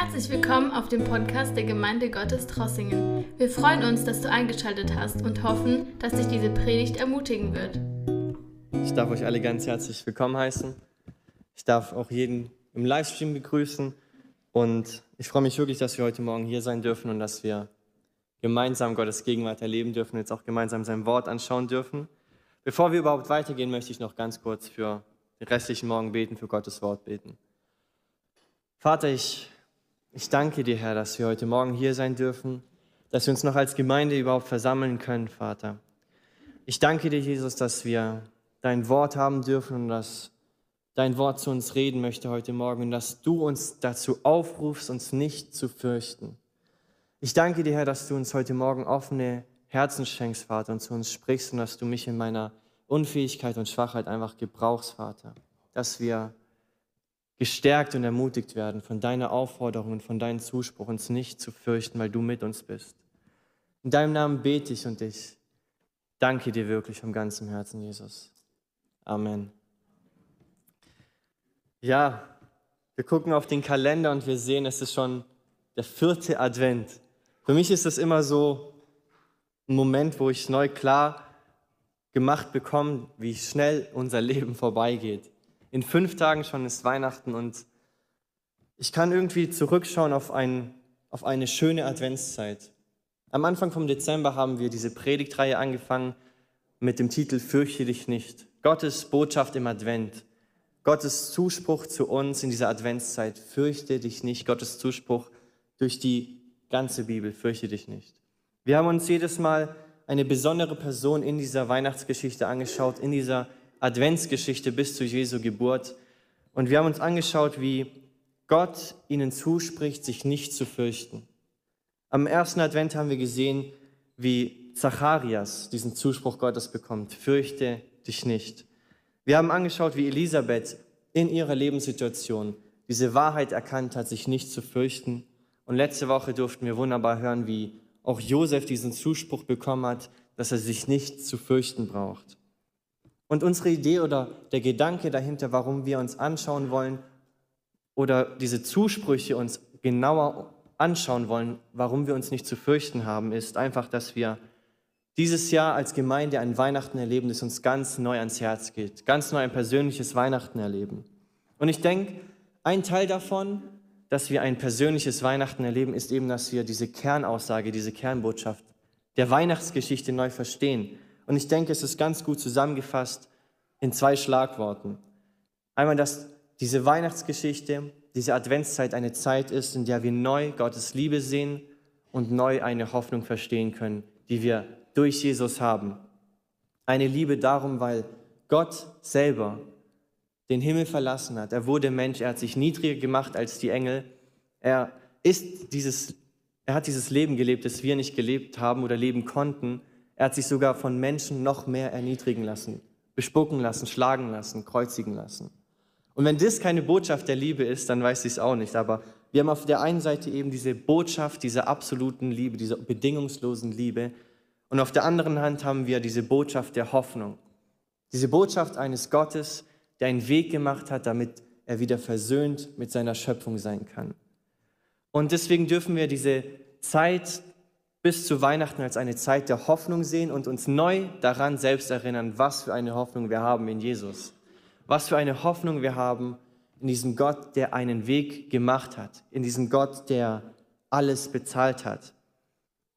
Herzlich willkommen auf dem Podcast der Gemeinde Gottes Trossingen. Wir freuen uns, dass du eingeschaltet hast und hoffen, dass dich diese Predigt ermutigen wird. Ich darf euch alle ganz herzlich willkommen heißen. Ich darf auch jeden im Livestream begrüßen und ich freue mich wirklich, dass wir heute Morgen hier sein dürfen und dass wir gemeinsam Gottes Gegenwart erleben dürfen, und jetzt auch gemeinsam sein Wort anschauen dürfen. Bevor wir überhaupt weitergehen, möchte ich noch ganz kurz für den restlichen Morgen beten, für Gottes Wort beten. Vater, ich ich danke dir, Herr, dass wir heute Morgen hier sein dürfen, dass wir uns noch als Gemeinde überhaupt versammeln können, Vater. Ich danke dir, Jesus, dass wir dein Wort haben dürfen und dass dein Wort zu uns reden möchte heute Morgen und dass du uns dazu aufrufst, uns nicht zu fürchten. Ich danke dir, Herr, dass du uns heute Morgen offene Herzen schenkst, Vater, und zu uns sprichst und dass du mich in meiner Unfähigkeit und Schwachheit einfach gebrauchst, Vater. Dass wir gestärkt und ermutigt werden von deiner Aufforderung und von deinem Zuspruch, uns nicht zu fürchten, weil du mit uns bist. In deinem Namen bete ich und ich danke dir wirklich vom ganzen Herzen, Jesus. Amen. Ja, wir gucken auf den Kalender und wir sehen, es ist schon der vierte Advent. Für mich ist das immer so ein Moment, wo ich neu klar gemacht bekomme, wie schnell unser Leben vorbeigeht in fünf Tagen schon ist Weihnachten und ich kann irgendwie zurückschauen auf, ein, auf eine schöne Adventszeit. Am Anfang vom Dezember haben wir diese Predigtreihe angefangen mit dem Titel Fürchte dich nicht. Gottes Botschaft im Advent. Gottes Zuspruch zu uns in dieser Adventszeit. Fürchte dich nicht. Gottes Zuspruch durch die ganze Bibel. Fürchte dich nicht. Wir haben uns jedes Mal eine besondere Person in dieser Weihnachtsgeschichte angeschaut, in dieser Adventsgeschichte bis zu Jesu Geburt. Und wir haben uns angeschaut, wie Gott ihnen zuspricht, sich nicht zu fürchten. Am ersten Advent haben wir gesehen, wie Zacharias diesen Zuspruch Gottes bekommt, fürchte dich nicht. Wir haben angeschaut, wie Elisabeth in ihrer Lebenssituation diese Wahrheit erkannt hat, sich nicht zu fürchten. Und letzte Woche durften wir wunderbar hören, wie auch Josef diesen Zuspruch bekommen hat, dass er sich nicht zu fürchten braucht. Und unsere Idee oder der Gedanke dahinter, warum wir uns anschauen wollen oder diese Zusprüche uns genauer anschauen wollen, warum wir uns nicht zu fürchten haben, ist einfach, dass wir dieses Jahr als Gemeinde ein Weihnachten erleben, das uns ganz neu ans Herz geht, ganz neu ein persönliches Weihnachten erleben. Und ich denke, ein Teil davon, dass wir ein persönliches Weihnachten erleben, ist eben, dass wir diese Kernaussage, diese Kernbotschaft der Weihnachtsgeschichte neu verstehen. Und ich denke, es ist ganz gut zusammengefasst in zwei Schlagworten. Einmal, dass diese Weihnachtsgeschichte, diese Adventszeit eine Zeit ist, in der wir neu Gottes Liebe sehen und neu eine Hoffnung verstehen können, die wir durch Jesus haben. Eine Liebe darum, weil Gott selber den Himmel verlassen hat. Er wurde Mensch, er hat sich niedriger gemacht als die Engel. Er ist dieses, er hat dieses Leben gelebt, das wir nicht gelebt haben oder leben konnten. Er hat sich sogar von Menschen noch mehr erniedrigen lassen, bespucken lassen, schlagen lassen, kreuzigen lassen. Und wenn das keine Botschaft der Liebe ist, dann weiß ich es auch nicht. Aber wir haben auf der einen Seite eben diese Botschaft dieser absoluten Liebe, dieser bedingungslosen Liebe. Und auf der anderen Hand haben wir diese Botschaft der Hoffnung. Diese Botschaft eines Gottes, der einen Weg gemacht hat, damit er wieder versöhnt mit seiner Schöpfung sein kann. Und deswegen dürfen wir diese Zeit bis zu Weihnachten als eine Zeit der Hoffnung sehen und uns neu daran selbst erinnern, was für eine Hoffnung wir haben in Jesus. Was für eine Hoffnung wir haben in diesem Gott, der einen Weg gemacht hat, in diesem Gott, der alles bezahlt hat.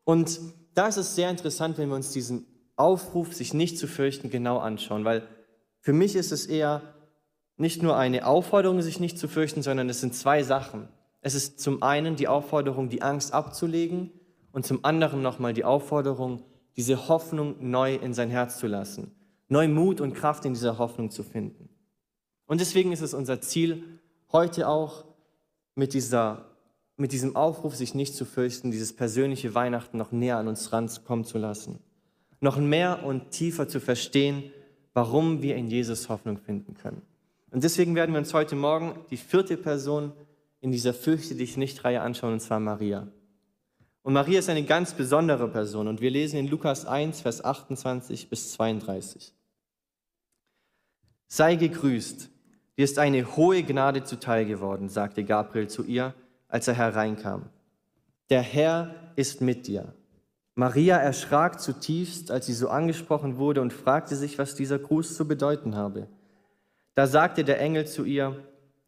Und da ist es sehr interessant, wenn wir uns diesen Aufruf, sich nicht zu fürchten, genau anschauen, weil für mich ist es eher nicht nur eine Aufforderung, sich nicht zu fürchten, sondern es sind zwei Sachen. Es ist zum einen die Aufforderung, die Angst abzulegen und zum anderen nochmal die Aufforderung, diese Hoffnung neu in sein Herz zu lassen, neu Mut und Kraft in dieser Hoffnung zu finden. Und deswegen ist es unser Ziel, heute auch mit, dieser, mit diesem Aufruf, sich nicht zu fürchten, dieses persönliche Weihnachten noch näher an uns rankommen zu lassen, noch mehr und tiefer zu verstehen, warum wir in Jesus Hoffnung finden können. Und deswegen werden wir uns heute Morgen die vierte Person in dieser Fürchte dich nicht Reihe anschauen, und zwar Maria. Und Maria ist eine ganz besondere Person und wir lesen in Lukas 1, Vers 28 bis 32. Sei gegrüßt, dir ist eine hohe Gnade zuteil geworden, sagte Gabriel zu ihr, als er hereinkam. Der Herr ist mit dir. Maria erschrak zutiefst, als sie so angesprochen wurde und fragte sich, was dieser Gruß zu bedeuten habe. Da sagte der Engel zu ihr,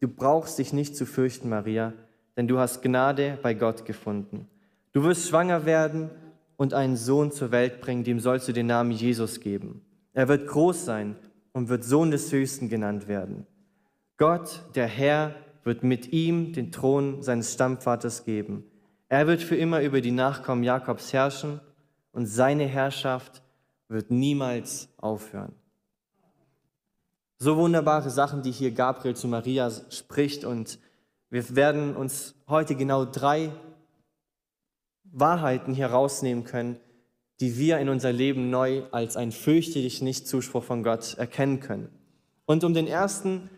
du brauchst dich nicht zu fürchten, Maria, denn du hast Gnade bei Gott gefunden. Du wirst schwanger werden und einen Sohn zur Welt bringen, dem sollst du den Namen Jesus geben. Er wird groß sein und wird Sohn des Höchsten genannt werden. Gott, der Herr, wird mit ihm den Thron seines Stammvaters geben. Er wird für immer über die Nachkommen Jakobs herrschen und seine Herrschaft wird niemals aufhören. So wunderbare Sachen, die hier Gabriel zu Maria spricht und wir werden uns heute genau drei Wahrheiten hier rausnehmen können, die wir in unser Leben neu als ein fürchte dich nicht Zuspruch von Gott erkennen können. Und um den ersten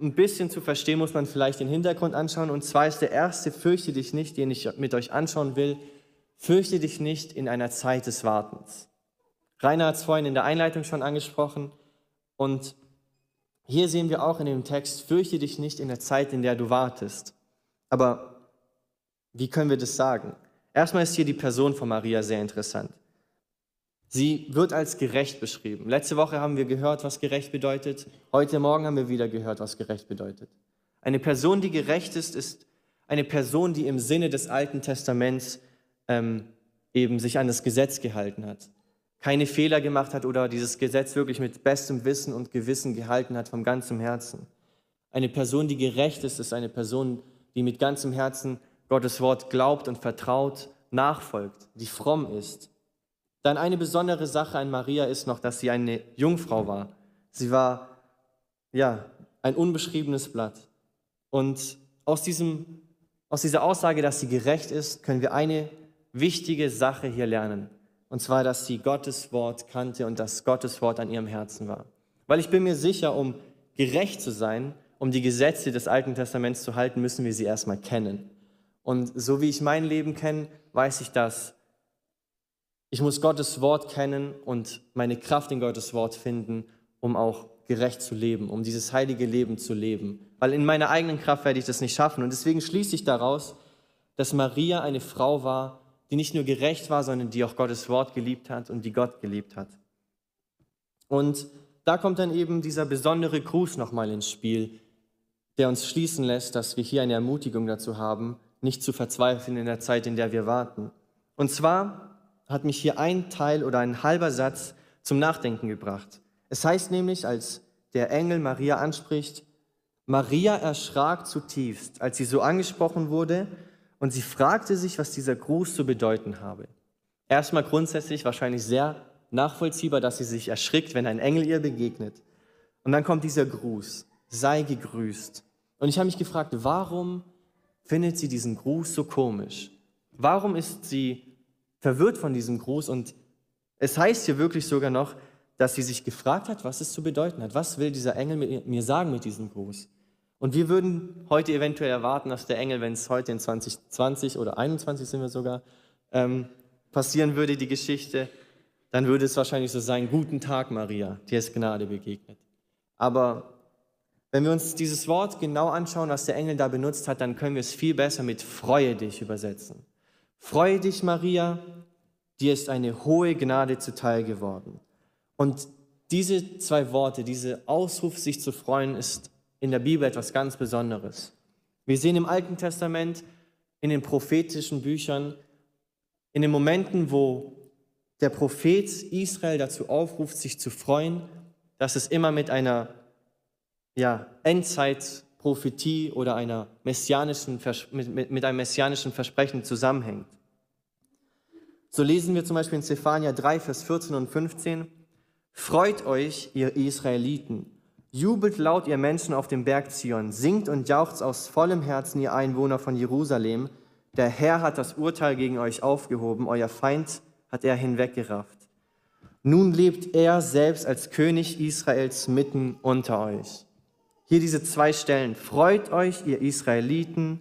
ein bisschen zu verstehen, muss man vielleicht den Hintergrund anschauen. Und zwar ist der erste fürchte dich nicht, den ich mit euch anschauen will, fürchte dich nicht in einer Zeit des Wartens. Rainer hat es vorhin in der Einleitung schon angesprochen. Und hier sehen wir auch in dem Text, fürchte dich nicht in der Zeit, in der du wartest. Aber wie können wir das sagen? Erstmal ist hier die Person von Maria sehr interessant. Sie wird als gerecht beschrieben. Letzte Woche haben wir gehört, was gerecht bedeutet. Heute Morgen haben wir wieder gehört, was gerecht bedeutet. Eine Person, die gerecht ist, ist eine Person, die im Sinne des Alten Testaments ähm, eben sich an das Gesetz gehalten hat, keine Fehler gemacht hat oder dieses Gesetz wirklich mit bestem Wissen und Gewissen gehalten hat vom ganzen Herzen. Eine Person, die gerecht ist, ist eine Person, die mit ganzem Herzen Gottes Wort glaubt und vertraut, nachfolgt, die fromm ist. Dann eine besondere Sache an Maria ist noch, dass sie eine Jungfrau war. Sie war, ja, ein unbeschriebenes Blatt. Und aus, diesem, aus dieser Aussage, dass sie gerecht ist, können wir eine wichtige Sache hier lernen. Und zwar, dass sie Gottes Wort kannte und dass Gottes Wort an ihrem Herzen war. Weil ich bin mir sicher, um gerecht zu sein, um die Gesetze des Alten Testaments zu halten, müssen wir sie erstmal kennen. Und so wie ich mein Leben kenne, weiß ich das. Ich muss Gottes Wort kennen und meine Kraft in Gottes Wort finden, um auch gerecht zu leben, um dieses heilige Leben zu leben. Weil in meiner eigenen Kraft werde ich das nicht schaffen. Und deswegen schließe ich daraus, dass Maria eine Frau war, die nicht nur gerecht war, sondern die auch Gottes Wort geliebt hat und die Gott geliebt hat. Und da kommt dann eben dieser besondere Gruß nochmal ins Spiel, der uns schließen lässt, dass wir hier eine Ermutigung dazu haben, nicht zu verzweifeln in der Zeit, in der wir warten. Und zwar hat mich hier ein Teil oder ein halber Satz zum Nachdenken gebracht. Es heißt nämlich, als der Engel Maria anspricht, Maria erschrak zutiefst, als sie so angesprochen wurde, und sie fragte sich, was dieser Gruß zu bedeuten habe. Erstmal grundsätzlich wahrscheinlich sehr nachvollziehbar, dass sie sich erschrickt, wenn ein Engel ihr begegnet. Und dann kommt dieser Gruß, sei gegrüßt. Und ich habe mich gefragt, warum findet sie diesen Gruß so komisch? Warum ist sie verwirrt von diesem Gruß? Und es heißt hier wirklich sogar noch, dass sie sich gefragt hat, was es zu bedeuten hat. Was will dieser Engel mir sagen mit diesem Gruß? Und wir würden heute eventuell erwarten, dass der Engel, wenn es heute in 2020 oder 21 sind wir sogar, ähm, passieren würde, die Geschichte, dann würde es wahrscheinlich so sein, guten Tag Maria, dir ist Gnade begegnet. Aber wenn wir uns dieses Wort genau anschauen, was der Engel da benutzt hat, dann können wir es viel besser mit Freue dich übersetzen. Freue dich, Maria, dir ist eine hohe Gnade zuteil geworden. Und diese zwei Worte, diese Ausruf, sich zu freuen, ist in der Bibel etwas ganz Besonderes. Wir sehen im Alten Testament, in den prophetischen Büchern, in den Momenten, wo der Prophet Israel dazu aufruft, sich zu freuen, dass es immer mit einer ja, Endzeitprophetie oder einer messianischen, mit, mit einem messianischen Versprechen zusammenhängt. So lesen wir zum Beispiel in Zephania 3, Vers 14 und 15, Freut euch, ihr Israeliten, jubelt laut, ihr Menschen auf dem Berg Zion, singt und jauchzt aus vollem Herzen, ihr Einwohner von Jerusalem, der Herr hat das Urteil gegen euch aufgehoben, euer Feind hat er hinweggerafft. Nun lebt er selbst als König Israels mitten unter euch. Hier diese zwei Stellen. Freut euch, ihr Israeliten.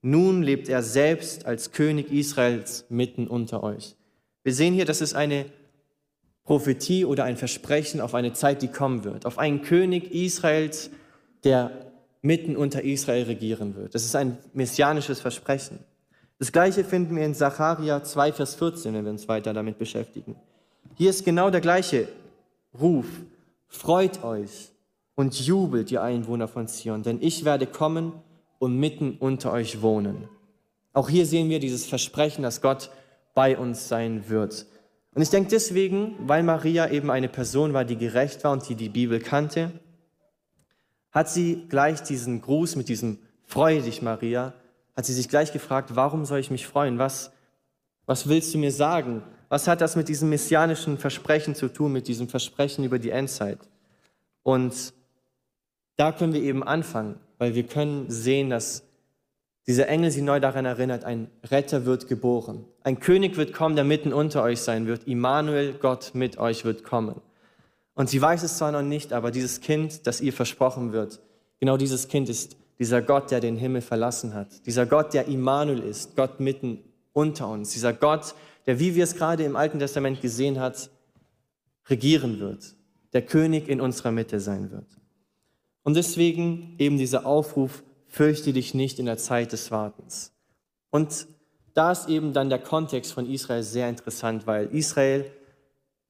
Nun lebt er selbst als König Israels mitten unter euch. Wir sehen hier, das ist eine Prophetie oder ein Versprechen auf eine Zeit, die kommen wird. Auf einen König Israels, der mitten unter Israel regieren wird. Das ist ein messianisches Versprechen. Das gleiche finden wir in Sacharja 2, Vers 14, wenn wir uns weiter damit beschäftigen. Hier ist genau der gleiche Ruf. Freut euch und jubelt, ihr Einwohner von Zion, denn ich werde kommen und mitten unter euch wohnen. Auch hier sehen wir dieses Versprechen, dass Gott bei uns sein wird. Und ich denke deswegen, weil Maria eben eine Person war, die gerecht war und die die Bibel kannte, hat sie gleich diesen Gruß mit diesem Freue dich, Maria, hat sie sich gleich gefragt, warum soll ich mich freuen? Was, was willst du mir sagen? Was hat das mit diesem messianischen Versprechen zu tun, mit diesem Versprechen über die Endzeit? Und da können wir eben anfangen, weil wir können sehen, dass dieser Engel sie neu daran erinnert, ein Retter wird geboren. Ein König wird kommen, der mitten unter euch sein wird. Immanuel, Gott mit euch wird kommen. Und sie weiß es zwar noch nicht, aber dieses Kind, das ihr versprochen wird, genau dieses Kind ist dieser Gott, der den Himmel verlassen hat. Dieser Gott, der Immanuel ist, Gott mitten unter uns. Dieser Gott, der, wie wir es gerade im Alten Testament gesehen hat, regieren wird. Der König in unserer Mitte sein wird. Und deswegen eben dieser Aufruf, fürchte dich nicht in der Zeit des Wartens. Und da ist eben dann der Kontext von Israel sehr interessant, weil Israel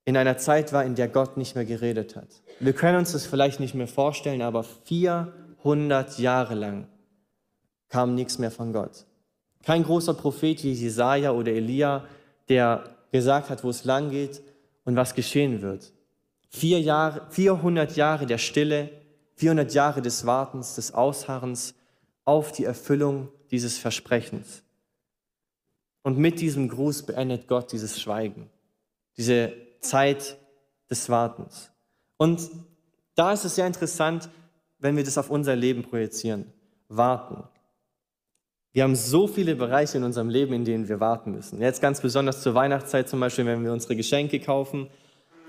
in einer Zeit war, in der Gott nicht mehr geredet hat. Wir können uns das vielleicht nicht mehr vorstellen, aber 400 Jahre lang kam nichts mehr von Gott. Kein großer Prophet wie Jesaja oder Elia, der gesagt hat, wo es lang geht und was geschehen wird. Vier Jahre, 400 Jahre der Stille, 400 Jahre des Wartens, des Ausharrens auf die Erfüllung dieses Versprechens. Und mit diesem Gruß beendet Gott dieses Schweigen, diese Zeit des Wartens. Und da ist es sehr interessant, wenn wir das auf unser Leben projizieren. Warten. Wir haben so viele Bereiche in unserem Leben, in denen wir warten müssen. Jetzt ganz besonders zur Weihnachtszeit zum Beispiel, wenn wir unsere Geschenke kaufen,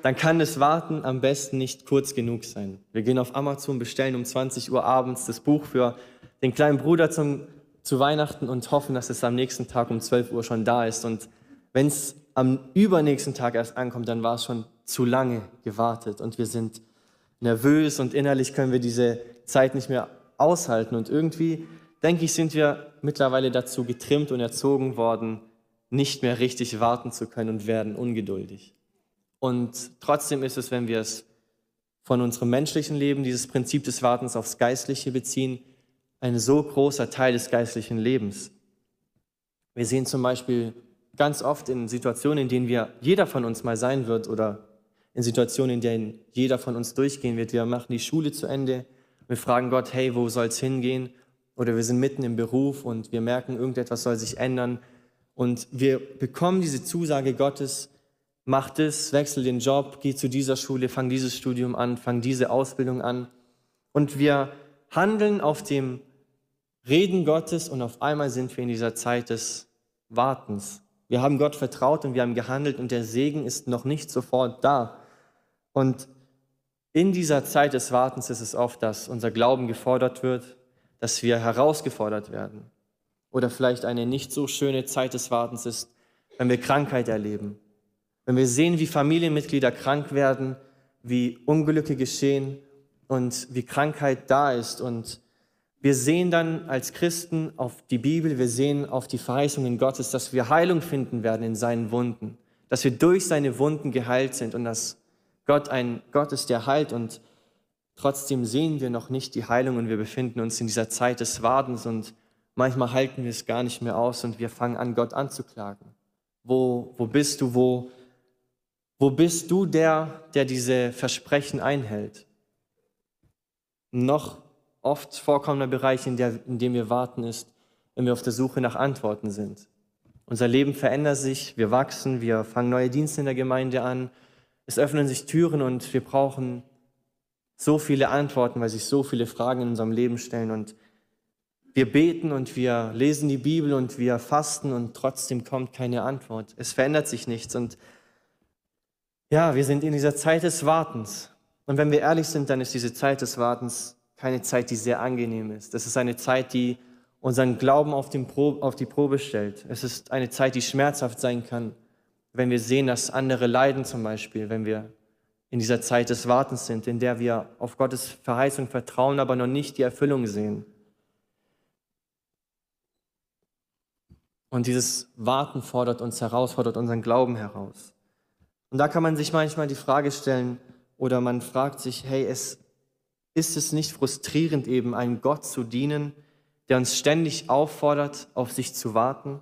dann kann das Warten am besten nicht kurz genug sein. Wir gehen auf Amazon, bestellen um 20 Uhr abends das Buch für den kleinen Bruder zum, zu Weihnachten und hoffen, dass es am nächsten Tag um 12 Uhr schon da ist. Und wenn es am übernächsten Tag erst ankommt, dann war es schon zu lange gewartet und wir sind nervös und innerlich können wir diese Zeit nicht mehr aushalten. Und irgendwie, denke ich, sind wir mittlerweile dazu getrimmt und erzogen worden, nicht mehr richtig warten zu können und werden ungeduldig. Und trotzdem ist es, wenn wir es von unserem menschlichen Leben, dieses Prinzip des Wartens aufs Geistliche beziehen, ein so großer Teil des geistlichen Lebens. Wir sehen zum Beispiel ganz oft in Situationen, in denen wir jeder von uns mal sein wird oder in Situationen, in denen jeder von uns durchgehen wird. Wir machen die Schule zu Ende, wir fragen Gott, hey, wo soll es hingehen? Oder wir sind mitten im Beruf und wir merken, irgendetwas soll sich ändern. Und wir bekommen diese Zusage Gottes, mach das, wechsel den Job, geh zu dieser Schule, fang dieses Studium an, fang diese Ausbildung an. Und wir handeln auf dem Reden Gottes und auf einmal sind wir in dieser Zeit des Wartens. Wir haben Gott vertraut und wir haben gehandelt und der Segen ist noch nicht sofort da. Und in dieser Zeit des Wartens ist es oft, dass unser Glauben gefordert wird, dass wir herausgefordert werden. Oder vielleicht eine nicht so schöne Zeit des Wartens ist, wenn wir Krankheit erleben, wenn wir sehen, wie Familienmitglieder krank werden, wie Unglücke geschehen und wie Krankheit da ist. Und wir sehen dann als Christen auf die Bibel, wir sehen auf die Verheißungen Gottes, dass wir Heilung finden werden in seinen Wunden, dass wir durch seine Wunden geheilt sind und dass Gott ein Gott ist, der heilt. Und trotzdem sehen wir noch nicht die Heilung und wir befinden uns in dieser Zeit des Wartens und manchmal halten wir es gar nicht mehr aus und wir fangen an, Gott anzuklagen. Wo, wo bist du? Wo, wo bist du der, der diese Versprechen einhält? Noch oft vorkommender Bereich, in, der, in dem wir warten, ist, wenn wir auf der Suche nach Antworten sind. Unser Leben verändert sich, wir wachsen, wir fangen neue Dienste in der Gemeinde an, es öffnen sich Türen und wir brauchen so viele Antworten, weil sich so viele Fragen in unserem Leben stellen und wir beten und wir lesen die Bibel und wir fasten und trotzdem kommt keine Antwort. Es verändert sich nichts und ja, wir sind in dieser Zeit des Wartens. Und wenn wir ehrlich sind, dann ist diese Zeit des Wartens keine Zeit, die sehr angenehm ist. Das ist eine Zeit, die unseren Glauben auf, auf, die Probe stellt. Es ist eine Zeit, die schmerzhaft sein kann, wenn wir sehen, dass andere leiden zum Beispiel, wenn wir in dieser Zeit des Wartens sind, in der wir auf Gottes Verheißung vertrauen, aber noch nicht die Erfüllung sehen. Und dieses Warten fordert uns heraus, fordert unseren Glauben heraus. Und da kann man sich manchmal die Frage stellen, oder man fragt sich, hey, es, ist es nicht frustrierend eben, einem Gott zu dienen, der uns ständig auffordert, auf sich zu warten?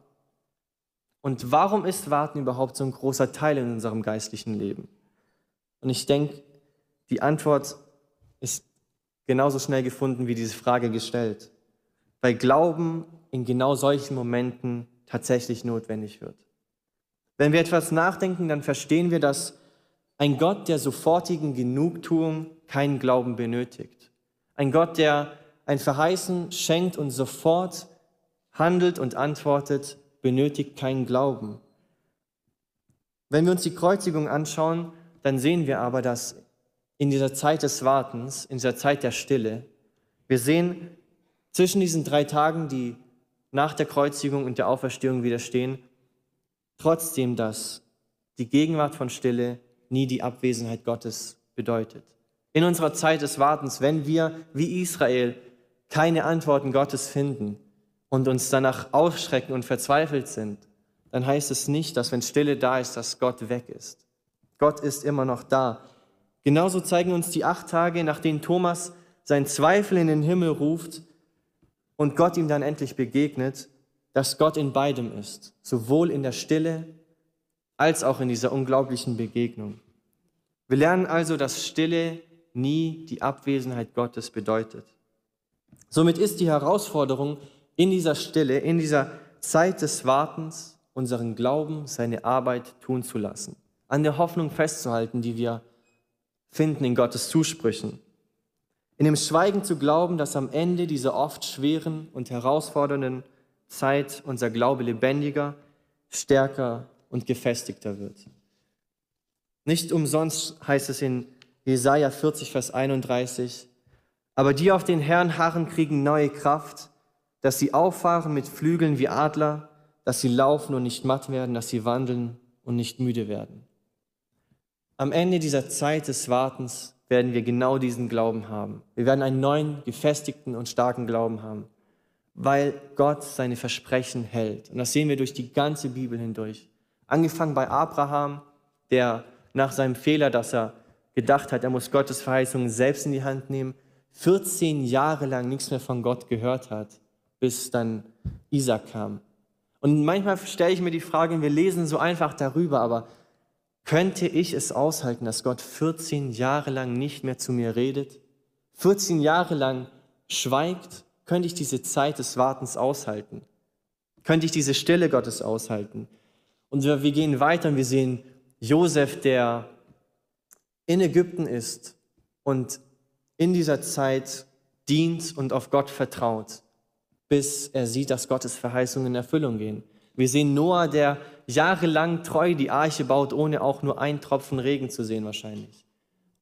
Und warum ist Warten überhaupt so ein großer Teil in unserem geistlichen Leben? Und ich denke, die Antwort ist genauso schnell gefunden wie diese Frage gestellt, weil Glauben in genau solchen Momenten tatsächlich notwendig wird. Wenn wir etwas nachdenken, dann verstehen wir, dass ein Gott der sofortigen Genugtuung keinen Glauben benötigt. Ein Gott, der ein Verheißen schenkt und sofort handelt und antwortet, benötigt keinen Glauben. Wenn wir uns die Kreuzigung anschauen, dann sehen wir aber, dass in dieser Zeit des Wartens, in dieser Zeit der Stille, wir sehen zwischen diesen drei Tagen, die nach der Kreuzigung und der Auferstehung widerstehen, trotzdem, dass die Gegenwart von Stille nie die Abwesenheit Gottes bedeutet. In unserer Zeit des Wartens, wenn wir wie Israel keine Antworten Gottes finden und uns danach aufschrecken und verzweifelt sind, dann heißt es nicht, dass wenn Stille da ist, dass Gott weg ist. Gott ist immer noch da. Genauso zeigen uns die acht Tage, nach denen Thomas seinen Zweifel in den Himmel ruft und Gott ihm dann endlich begegnet, dass Gott in beidem ist, sowohl in der Stille als auch in dieser unglaublichen Begegnung. Wir lernen also, dass Stille nie die Abwesenheit Gottes bedeutet. Somit ist die Herausforderung in dieser Stille, in dieser Zeit des Wartens, unseren Glauben, seine Arbeit tun zu lassen an der Hoffnung festzuhalten, die wir finden in Gottes Zusprüchen. In dem Schweigen zu glauben, dass am Ende dieser oft schweren und herausfordernden Zeit unser Glaube lebendiger, stärker und gefestigter wird. Nicht umsonst heißt es in Jesaja 40, Vers 31, aber die auf den Herrn harren, kriegen neue Kraft, dass sie auffahren mit Flügeln wie Adler, dass sie laufen und nicht matt werden, dass sie wandeln und nicht müde werden. Am Ende dieser Zeit des Wartens werden wir genau diesen Glauben haben. Wir werden einen neuen, gefestigten und starken Glauben haben, weil Gott seine Versprechen hält. Und das sehen wir durch die ganze Bibel hindurch. Angefangen bei Abraham, der nach seinem Fehler, dass er gedacht hat, er muss Gottes Verheißungen selbst in die Hand nehmen, 14 Jahre lang nichts mehr von Gott gehört hat, bis dann Isaac kam. Und manchmal stelle ich mir die Frage, wir lesen so einfach darüber, aber könnte ich es aushalten, dass Gott 14 Jahre lang nicht mehr zu mir redet? 14 Jahre lang schweigt? Könnte ich diese Zeit des Wartens aushalten? Könnte ich diese Stille Gottes aushalten? Und wir gehen weiter und wir sehen Josef, der in Ägypten ist und in dieser Zeit dient und auf Gott vertraut, bis er sieht, dass Gottes Verheißungen in Erfüllung gehen. Wir sehen Noah, der jahrelang treu die Arche baut, ohne auch nur einen Tropfen Regen zu sehen wahrscheinlich.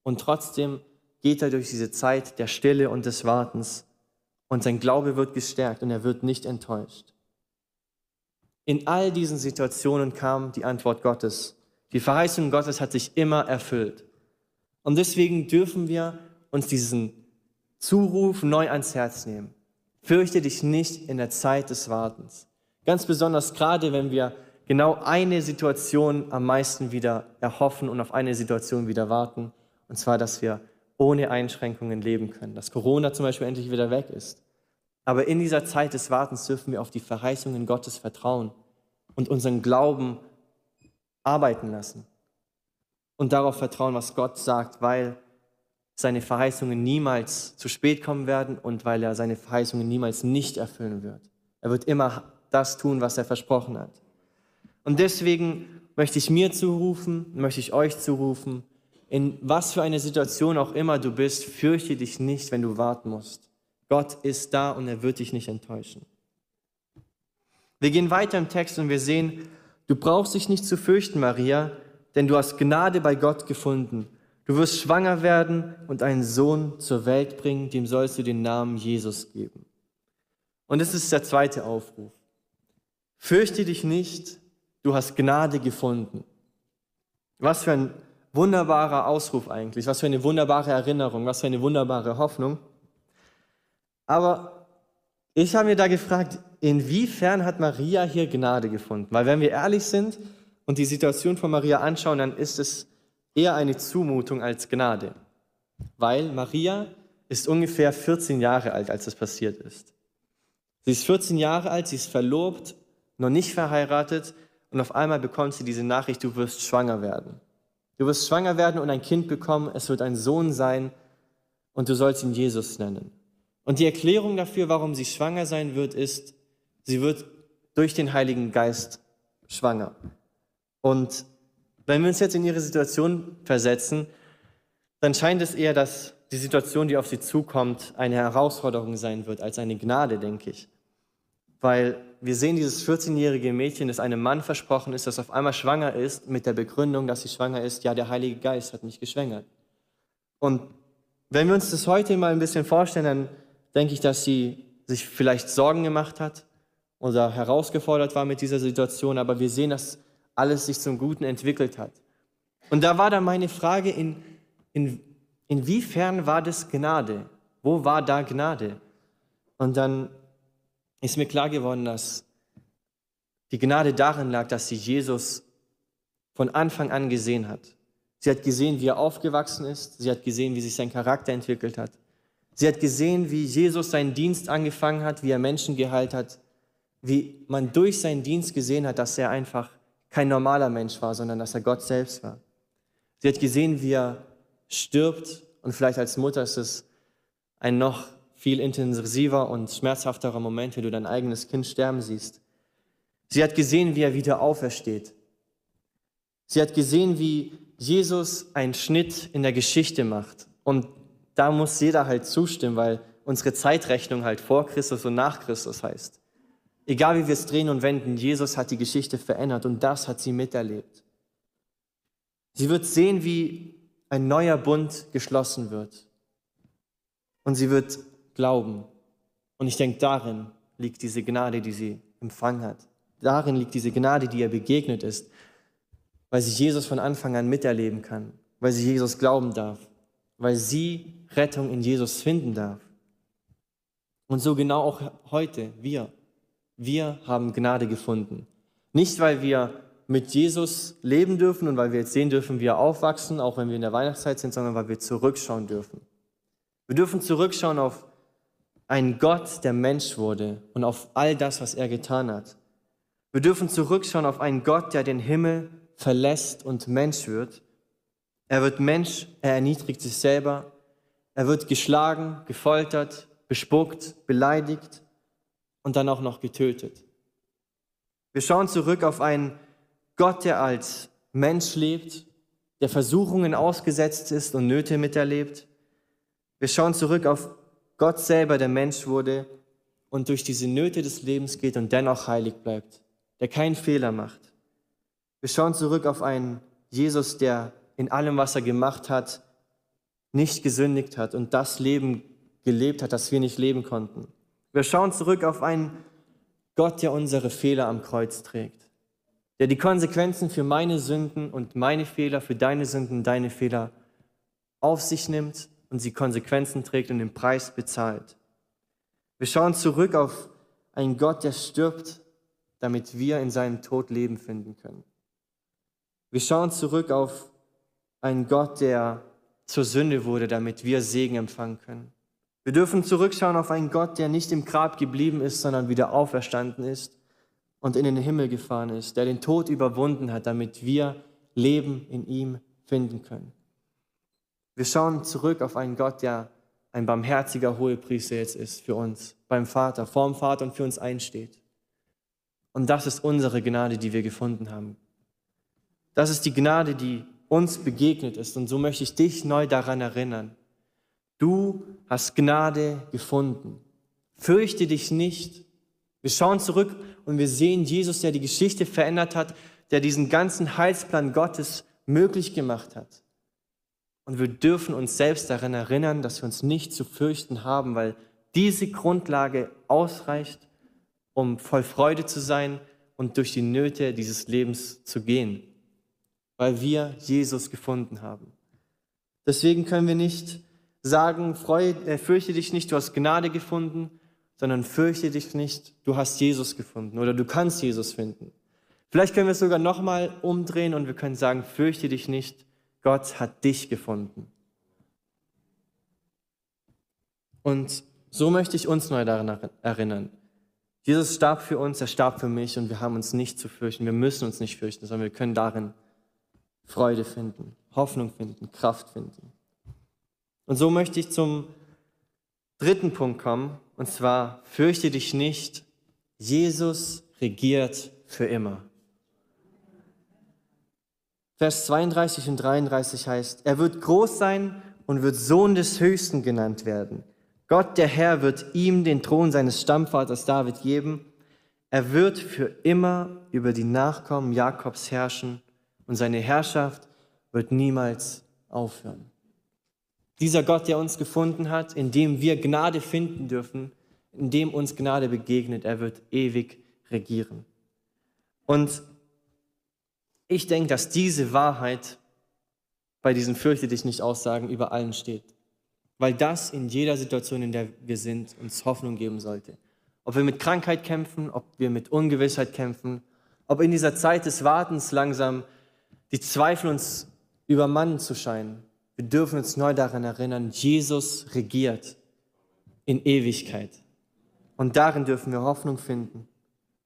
Und trotzdem geht er durch diese Zeit der Stille und des Wartens und sein Glaube wird gestärkt und er wird nicht enttäuscht. In all diesen Situationen kam die Antwort Gottes. Die Verheißung Gottes hat sich immer erfüllt. Und deswegen dürfen wir uns diesen Zuruf neu ans Herz nehmen. Fürchte dich nicht in der Zeit des Wartens. Ganz besonders gerade, wenn wir genau eine Situation am meisten wieder erhoffen und auf eine Situation wieder warten. Und zwar, dass wir ohne Einschränkungen leben können, dass Corona zum Beispiel endlich wieder weg ist. Aber in dieser Zeit des Wartens dürfen wir auf die Verheißungen Gottes vertrauen und unseren Glauben arbeiten lassen und darauf vertrauen, was Gott sagt, weil seine Verheißungen niemals zu spät kommen werden und weil er seine Verheißungen niemals nicht erfüllen wird. Er wird immer das tun, was er versprochen hat. Und deswegen möchte ich mir zurufen, möchte ich euch zurufen, in was für eine Situation auch immer du bist, fürchte dich nicht, wenn du warten musst. Gott ist da und er wird dich nicht enttäuschen. Wir gehen weiter im Text und wir sehen, du brauchst dich nicht zu fürchten, Maria, denn du hast Gnade bei Gott gefunden. Du wirst schwanger werden und einen Sohn zur Welt bringen, dem sollst du den Namen Jesus geben. Und das ist der zweite Aufruf. Fürchte dich nicht, du hast Gnade gefunden. Was für ein wunderbarer Ausruf eigentlich, was für eine wunderbare Erinnerung, was für eine wunderbare Hoffnung. Aber ich habe mir da gefragt, inwiefern hat Maria hier Gnade gefunden? Weil wenn wir ehrlich sind und die Situation von Maria anschauen, dann ist es eher eine Zumutung als Gnade. Weil Maria ist ungefähr 14 Jahre alt, als es passiert ist. Sie ist 14 Jahre alt, sie ist verlobt, noch nicht verheiratet und auf einmal bekommt sie diese Nachricht, du wirst schwanger werden. Du wirst schwanger werden und ein Kind bekommen, es wird ein Sohn sein und du sollst ihn Jesus nennen. Und die Erklärung dafür, warum sie schwanger sein wird, ist, sie wird durch den Heiligen Geist schwanger. Und wenn wir uns jetzt in ihre Situation versetzen, dann scheint es eher, dass die Situation, die auf sie zukommt, eine Herausforderung sein wird als eine Gnade, denke ich. Weil wir sehen dieses 14-jährige Mädchen, das einem Mann versprochen ist, das auf einmal schwanger ist, mit der Begründung, dass sie schwanger ist, ja, der Heilige Geist hat mich geschwängert. Und wenn wir uns das heute mal ein bisschen vorstellen, dann denke ich, dass sie sich vielleicht Sorgen gemacht hat oder herausgefordert war mit dieser Situation, aber wir sehen, dass alles sich zum Guten entwickelt hat. Und da war dann meine Frage, in, in, inwiefern war das Gnade? Wo war da Gnade? Und dann ist mir klar geworden, dass die Gnade darin lag, dass sie Jesus von Anfang an gesehen hat. Sie hat gesehen, wie er aufgewachsen ist. Sie hat gesehen, wie sich sein Charakter entwickelt hat. Sie hat gesehen, wie Jesus seinen Dienst angefangen hat, wie er Menschen geheilt hat, wie man durch seinen Dienst gesehen hat, dass er einfach kein normaler Mensch war, sondern dass er Gott selbst war. Sie hat gesehen, wie er stirbt und vielleicht als Mutter ist es ein noch viel intensiver und schmerzhafterer Moment, wenn du dein eigenes Kind sterben siehst. Sie hat gesehen, wie er wieder aufersteht. Sie hat gesehen, wie Jesus einen Schnitt in der Geschichte macht. Und da muss jeder halt zustimmen, weil unsere Zeitrechnung halt vor Christus und nach Christus heißt. Egal wie wir es drehen und wenden, Jesus hat die Geschichte verändert und das hat sie miterlebt. Sie wird sehen, wie ein neuer Bund geschlossen wird. Und sie wird glauben. Und ich denke, darin liegt diese Gnade, die sie empfangen hat. Darin liegt diese Gnade, die ihr begegnet ist, weil sie Jesus von Anfang an miterleben kann, weil sie Jesus glauben darf, weil sie Rettung in Jesus finden darf. Und so genau auch heute, wir. Wir haben Gnade gefunden. Nicht, weil wir mit Jesus leben dürfen und weil wir jetzt sehen dürfen, wie er aufwachsen, auch wenn wir in der Weihnachtszeit sind, sondern weil wir zurückschauen dürfen. Wir dürfen zurückschauen auf ein Gott, der Mensch wurde und auf all das, was er getan hat. Wir dürfen zurückschauen auf einen Gott, der den Himmel verlässt und Mensch wird. Er wird Mensch, er erniedrigt sich selber, er wird geschlagen, gefoltert, bespuckt, beleidigt und dann auch noch getötet. Wir schauen zurück auf einen Gott, der als Mensch lebt, der Versuchungen ausgesetzt ist und Nöte miterlebt. Wir schauen zurück auf Gott selber, der Mensch wurde und durch diese Nöte des Lebens geht und dennoch heilig bleibt, der keinen Fehler macht. Wir schauen zurück auf einen Jesus, der in allem, was er gemacht hat, nicht gesündigt hat und das Leben gelebt hat, das wir nicht leben konnten. Wir schauen zurück auf einen Gott, der unsere Fehler am Kreuz trägt, der die Konsequenzen für meine Sünden und meine Fehler, für deine Sünden, deine Fehler auf sich nimmt und sie Konsequenzen trägt und den Preis bezahlt. Wir schauen zurück auf einen Gott, der stirbt, damit wir in seinem Tod Leben finden können. Wir schauen zurück auf einen Gott, der zur Sünde wurde, damit wir Segen empfangen können. Wir dürfen zurückschauen auf einen Gott, der nicht im Grab geblieben ist, sondern wieder auferstanden ist und in den Himmel gefahren ist, der den Tod überwunden hat, damit wir Leben in ihm finden können. Wir schauen zurück auf einen Gott, der ein barmherziger Hohepriester jetzt ist für uns, beim Vater, vorm Vater und für uns einsteht. Und das ist unsere Gnade, die wir gefunden haben. Das ist die Gnade, die uns begegnet ist. Und so möchte ich dich neu daran erinnern. Du hast Gnade gefunden. Fürchte dich nicht. Wir schauen zurück und wir sehen Jesus, der die Geschichte verändert hat, der diesen ganzen Heilsplan Gottes möglich gemacht hat. Und wir dürfen uns selbst daran erinnern, dass wir uns nicht zu fürchten haben, weil diese Grundlage ausreicht, um voll Freude zu sein und durch die Nöte dieses Lebens zu gehen. weil wir Jesus gefunden haben. Deswegen können wir nicht sagen, äh, fürchte dich nicht, du hast Gnade gefunden, sondern fürchte dich nicht, du hast Jesus gefunden oder du kannst Jesus finden. Vielleicht können wir es sogar nochmal umdrehen und wir können sagen, fürchte dich nicht, Gott hat dich gefunden. Und so möchte ich uns neu daran erinnern. Jesus starb für uns, er starb für mich und wir haben uns nicht zu fürchten. Wir müssen uns nicht fürchten, sondern wir können darin Freude finden, Hoffnung finden, Kraft finden. Und so möchte ich zum dritten Punkt kommen, und zwar, fürchte dich nicht, Jesus regiert für immer. Vers 32 und 33 heißt, er wird groß sein und wird Sohn des Höchsten genannt werden. Gott, der Herr, wird ihm den Thron seines Stammvaters David geben. Er wird für immer über die Nachkommen Jakobs herrschen und seine Herrschaft wird niemals aufhören. Dieser Gott, der uns gefunden hat, in dem wir Gnade finden dürfen, in dem uns Gnade begegnet, er wird ewig regieren. Und ich denke, dass diese Wahrheit bei diesen Fürchte dich nicht Aussagen über allen steht. Weil das in jeder Situation, in der wir sind, uns Hoffnung geben sollte. Ob wir mit Krankheit kämpfen, ob wir mit Ungewissheit kämpfen, ob in dieser Zeit des Wartens langsam die Zweifel uns übermannen zu scheinen, wir dürfen uns neu daran erinnern, Jesus regiert in Ewigkeit. Und darin dürfen wir Hoffnung finden.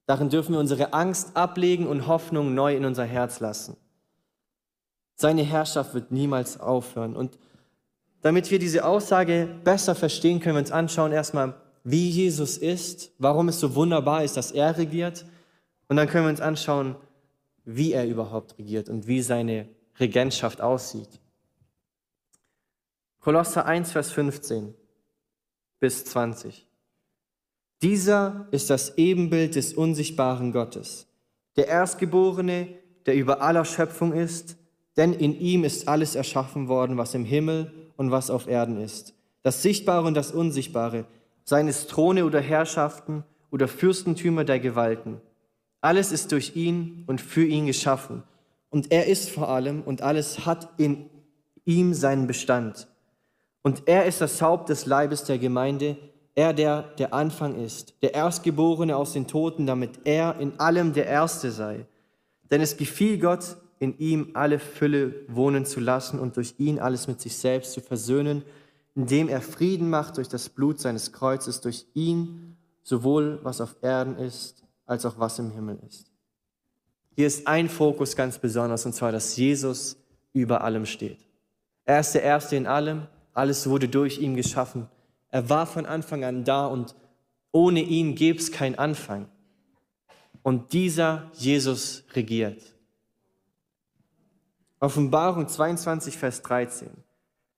Darin dürfen wir unsere Angst ablegen und Hoffnung neu in unser Herz lassen. Seine Herrschaft wird niemals aufhören. Und damit wir diese Aussage besser verstehen, können wir uns anschauen erstmal, wie Jesus ist, warum es so wunderbar ist, dass er regiert. Und dann können wir uns anschauen, wie er überhaupt regiert und wie seine Regentschaft aussieht. Kolosser 1, Vers 15 bis 20. Dieser ist das Ebenbild des unsichtbaren Gottes, der Erstgeborene, der über aller Schöpfung ist, denn in ihm ist alles erschaffen worden, was im Himmel und was auf Erden ist, das Sichtbare und das Unsichtbare, seines Throne oder Herrschaften oder Fürstentümer der Gewalten. Alles ist durch ihn und für ihn geschaffen. Und er ist vor allem und alles hat in ihm seinen Bestand. Und er ist das Haupt des Leibes der Gemeinde, er der der Anfang ist, der Erstgeborene aus den Toten, damit er in allem der Erste sei. Denn es gefiel Gott, in ihm alle Fülle wohnen zu lassen und durch ihn alles mit sich selbst zu versöhnen, indem er Frieden macht durch das Blut seines Kreuzes, durch ihn sowohl was auf Erden ist, als auch was im Himmel ist. Hier ist ein Fokus ganz besonders, und zwar, dass Jesus über allem steht. Er ist der Erste in allem, alles wurde durch ihn geschaffen. Er war von Anfang an da und ohne ihn gäbe es keinen Anfang. Und dieser Jesus regiert. Offenbarung 22, Vers 13.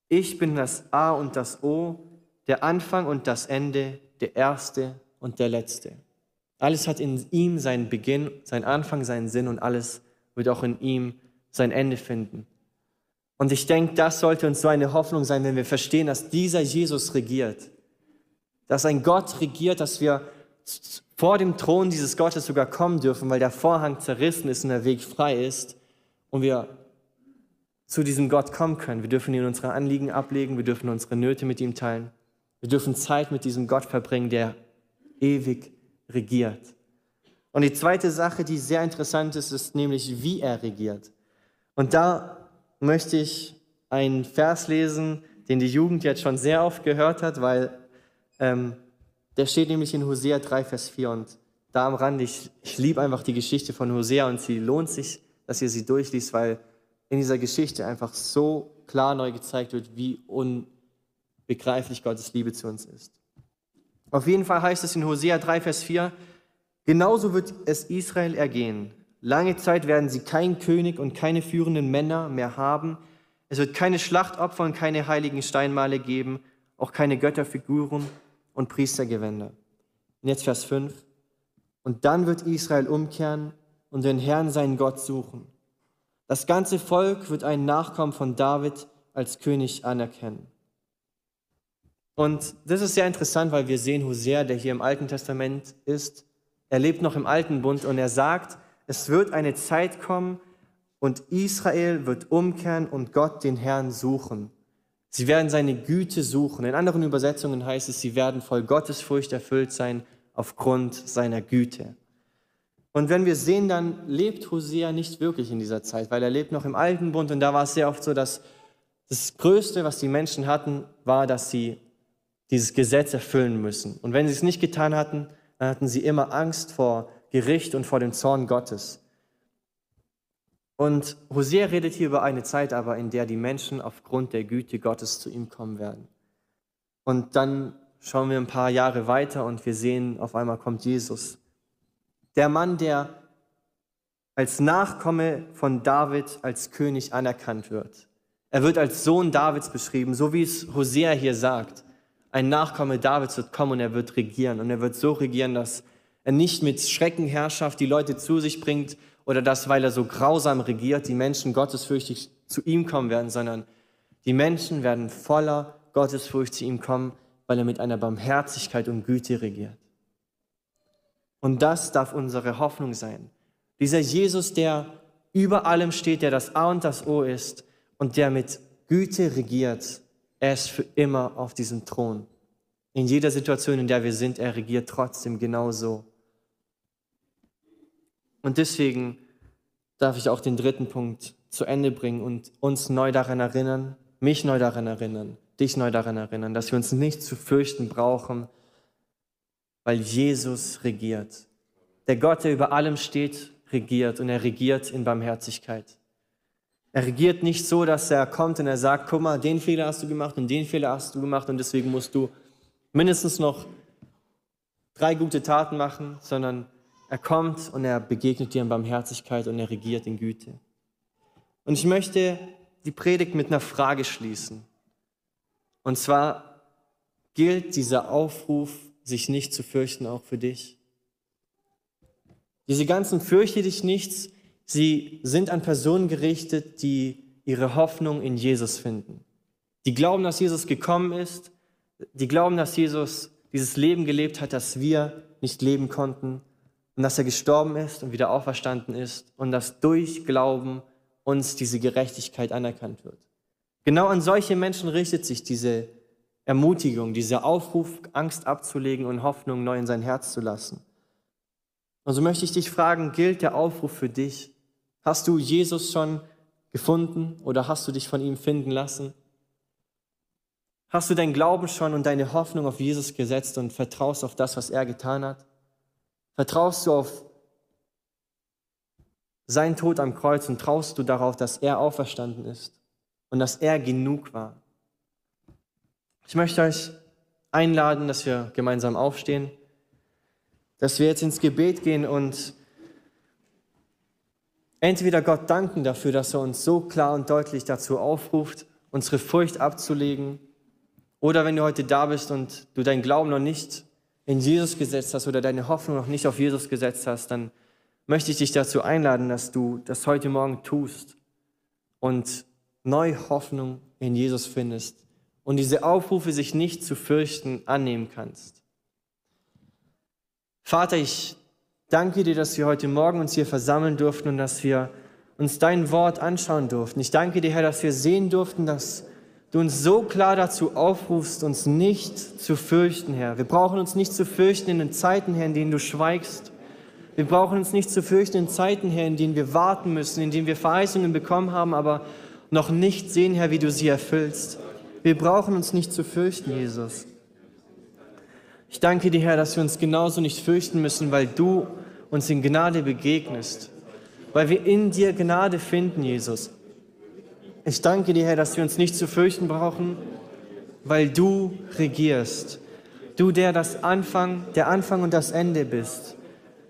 Ich bin das A und das O, der Anfang und das Ende, der Erste und der Letzte. Alles hat in ihm seinen Beginn, seinen Anfang, seinen Sinn und alles wird auch in ihm sein Ende finden. Und ich denke, das sollte uns so eine Hoffnung sein, wenn wir verstehen, dass dieser Jesus regiert. Dass ein Gott regiert, dass wir vor dem Thron dieses Gottes sogar kommen dürfen, weil der Vorhang zerrissen ist und der Weg frei ist und wir zu diesem Gott kommen können. Wir dürfen ihn unsere Anliegen ablegen, wir dürfen unsere Nöte mit ihm teilen. Wir dürfen Zeit mit diesem Gott verbringen, der ewig regiert. Und die zweite Sache, die sehr interessant ist, ist nämlich, wie er regiert. Und da möchte ich einen Vers lesen, den die Jugend jetzt schon sehr oft gehört hat, weil ähm, der steht nämlich in Hosea 3, Vers 4. Und da am Rand, ich, ich liebe einfach die Geschichte von Hosea und sie lohnt sich, dass ihr sie durchliest, weil in dieser Geschichte einfach so klar neu gezeigt wird, wie unbegreiflich Gottes Liebe zu uns ist. Auf jeden Fall heißt es in Hosea 3, Vers 4, genauso wird es Israel ergehen. Lange Zeit werden sie keinen König und keine führenden Männer mehr haben. Es wird keine Schlachtopfer und keine heiligen Steinmale geben, auch keine Götterfiguren und Priestergewänder. Und jetzt Vers 5. Und dann wird Israel umkehren und den Herrn seinen Gott suchen. Das ganze Volk wird einen Nachkommen von David als König anerkennen. Und das ist sehr interessant, weil wir sehen Hosea, der hier im Alten Testament ist, er lebt noch im Alten Bund und er sagt, es wird eine Zeit kommen und Israel wird umkehren und Gott den Herrn suchen. Sie werden seine Güte suchen. In anderen Übersetzungen heißt es, sie werden voll Gottesfurcht erfüllt sein aufgrund seiner Güte. Und wenn wir sehen, dann lebt Hosea nicht wirklich in dieser Zeit, weil er lebt noch im Alten Bund und da war es sehr oft so, dass das Größte, was die Menschen hatten, war, dass sie dieses Gesetz erfüllen müssen. Und wenn sie es nicht getan hatten, dann hatten sie immer Angst vor Gericht und vor dem Zorn Gottes. Und Hosea redet hier über eine Zeit aber, in der die Menschen aufgrund der Güte Gottes zu ihm kommen werden. Und dann schauen wir ein paar Jahre weiter und wir sehen, auf einmal kommt Jesus. Der Mann, der als Nachkomme von David als König anerkannt wird. Er wird als Sohn Davids beschrieben, so wie es Hosea hier sagt. Ein Nachkomme Davids wird kommen und er wird regieren. Und er wird so regieren, dass er nicht mit Schreckenherrschaft die Leute zu sich bringt oder dass, weil er so grausam regiert, die Menschen gottesfürchtig zu ihm kommen werden, sondern die Menschen werden voller Gottesfurcht zu ihm kommen, weil er mit einer Barmherzigkeit und Güte regiert. Und das darf unsere Hoffnung sein. Dieser Jesus, der über allem steht, der das A und das O ist, und der mit Güte regiert. Er ist für immer auf diesem Thron. In jeder Situation, in der wir sind, er regiert trotzdem genauso. Und deswegen darf ich auch den dritten Punkt zu Ende bringen und uns neu daran erinnern, mich neu daran erinnern, dich neu daran erinnern, dass wir uns nicht zu fürchten brauchen, weil Jesus regiert. Der Gott, der über allem steht, regiert und er regiert in Barmherzigkeit. Er regiert nicht so, dass er kommt und er sagt, guck mal, den Fehler hast du gemacht und den Fehler hast du gemacht und deswegen musst du mindestens noch drei gute Taten machen, sondern er kommt und er begegnet dir in Barmherzigkeit und er regiert in Güte. Und ich möchte die Predigt mit einer Frage schließen. Und zwar gilt dieser Aufruf, sich nicht zu fürchten, auch für dich. Diese ganzen Fürchte dich nichts Sie sind an Personen gerichtet, die ihre Hoffnung in Jesus finden. Die glauben, dass Jesus gekommen ist. Die glauben, dass Jesus dieses Leben gelebt hat, das wir nicht leben konnten. Und dass er gestorben ist und wieder auferstanden ist. Und dass durch Glauben uns diese Gerechtigkeit anerkannt wird. Genau an solche Menschen richtet sich diese Ermutigung, dieser Aufruf, Angst abzulegen und Hoffnung neu in sein Herz zu lassen. Und so möchte ich dich fragen, gilt der Aufruf für dich? Hast du Jesus schon gefunden oder hast du dich von ihm finden lassen? Hast du deinen Glauben schon und deine Hoffnung auf Jesus gesetzt und vertraust auf das, was er getan hat? Vertraust du auf seinen Tod am Kreuz und traust du darauf, dass er auferstanden ist und dass er genug war? Ich möchte euch einladen, dass wir gemeinsam aufstehen, dass wir jetzt ins Gebet gehen und entweder Gott danken dafür, dass er uns so klar und deutlich dazu aufruft, unsere Furcht abzulegen, oder wenn du heute da bist und du deinen Glauben noch nicht in Jesus gesetzt hast oder deine Hoffnung noch nicht auf Jesus gesetzt hast, dann möchte ich dich dazu einladen, dass du das heute Morgen tust und neue Hoffnung in Jesus findest und diese Aufrufe, sich nicht zu fürchten, annehmen kannst. Vater, ich danke dir, dass wir heute Morgen uns hier versammeln durften und dass wir uns dein Wort anschauen durften. Ich danke dir, Herr, dass wir sehen durften, dass du uns so klar dazu aufrufst, uns nicht zu fürchten, Herr. Wir brauchen uns nicht zu fürchten in den Zeiten, Herr, in denen du schweigst. Wir brauchen uns nicht zu fürchten in Zeiten, Herr, in denen wir warten müssen, in denen wir Verheißungen bekommen haben, aber noch nicht sehen, Herr, wie du sie erfüllst. Wir brauchen uns nicht zu fürchten, Jesus. Ich danke dir, Herr, dass wir uns genauso nicht fürchten müssen, weil du uns in Gnade begegnest, weil wir in dir Gnade finden, Jesus. Ich danke dir, Herr, dass wir uns nicht zu fürchten brauchen, weil du regierst. Du, der das Anfang, der Anfang und das Ende bist.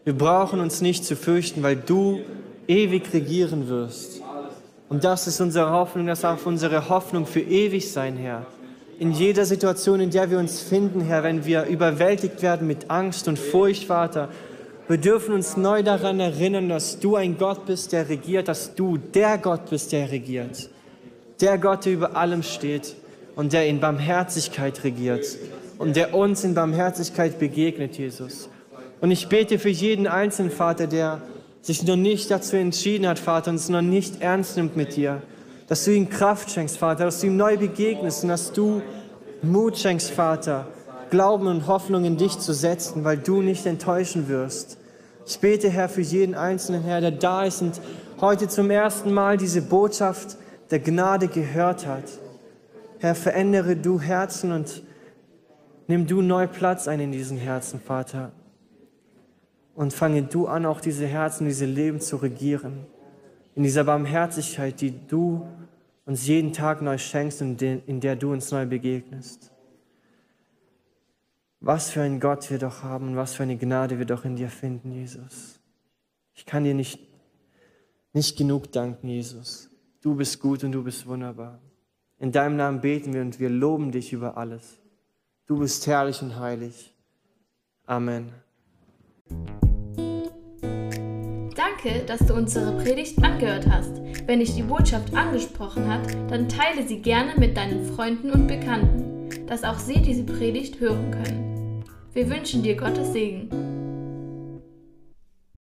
Wir brauchen uns nicht zu fürchten, weil du ewig regieren wirst. Und das ist unsere Hoffnung, das darf unsere Hoffnung für ewig sein, Herr in jeder Situation, in der wir uns finden, Herr, wenn wir überwältigt werden mit Angst und Furcht, Vater. Wir dürfen uns neu daran erinnern, dass du ein Gott bist, der regiert, dass du der Gott bist, der regiert. Der Gott, der über allem steht und der in Barmherzigkeit regiert und der uns in Barmherzigkeit begegnet, Jesus. Und ich bete für jeden einzelnen Vater, der sich noch nicht dazu entschieden hat, Vater, und es noch nicht ernst nimmt mit dir, dass du ihm Kraft schenkst, Vater, dass du ihm neu begegnest und dass du Mut schenkst, Vater, Glauben und Hoffnung in dich zu setzen, weil du nicht enttäuschen wirst. Ich bete, Herr, für jeden einzelnen Herr, der da ist und heute zum ersten Mal diese Botschaft der Gnade gehört hat. Herr, verändere du Herzen und nimm du neu Platz ein in diesen Herzen, Vater. Und fange du an, auch diese Herzen, diese Leben zu regieren. In dieser Barmherzigkeit, die du uns jeden Tag neu schenkst und in der du uns neu begegnest. Was für ein Gott wir doch haben und was für eine Gnade wir doch in dir finden, Jesus. Ich kann dir nicht, nicht genug danken, Jesus. Du bist gut und du bist wunderbar. In deinem Namen beten wir und wir loben dich über alles. Du bist herrlich und heilig. Amen. Danke, dass du unsere Predigt angehört hast. Wenn dich die Botschaft angesprochen hat, dann teile sie gerne mit deinen Freunden und Bekannten, dass auch sie diese Predigt hören können. Wir wünschen dir Gottes Segen.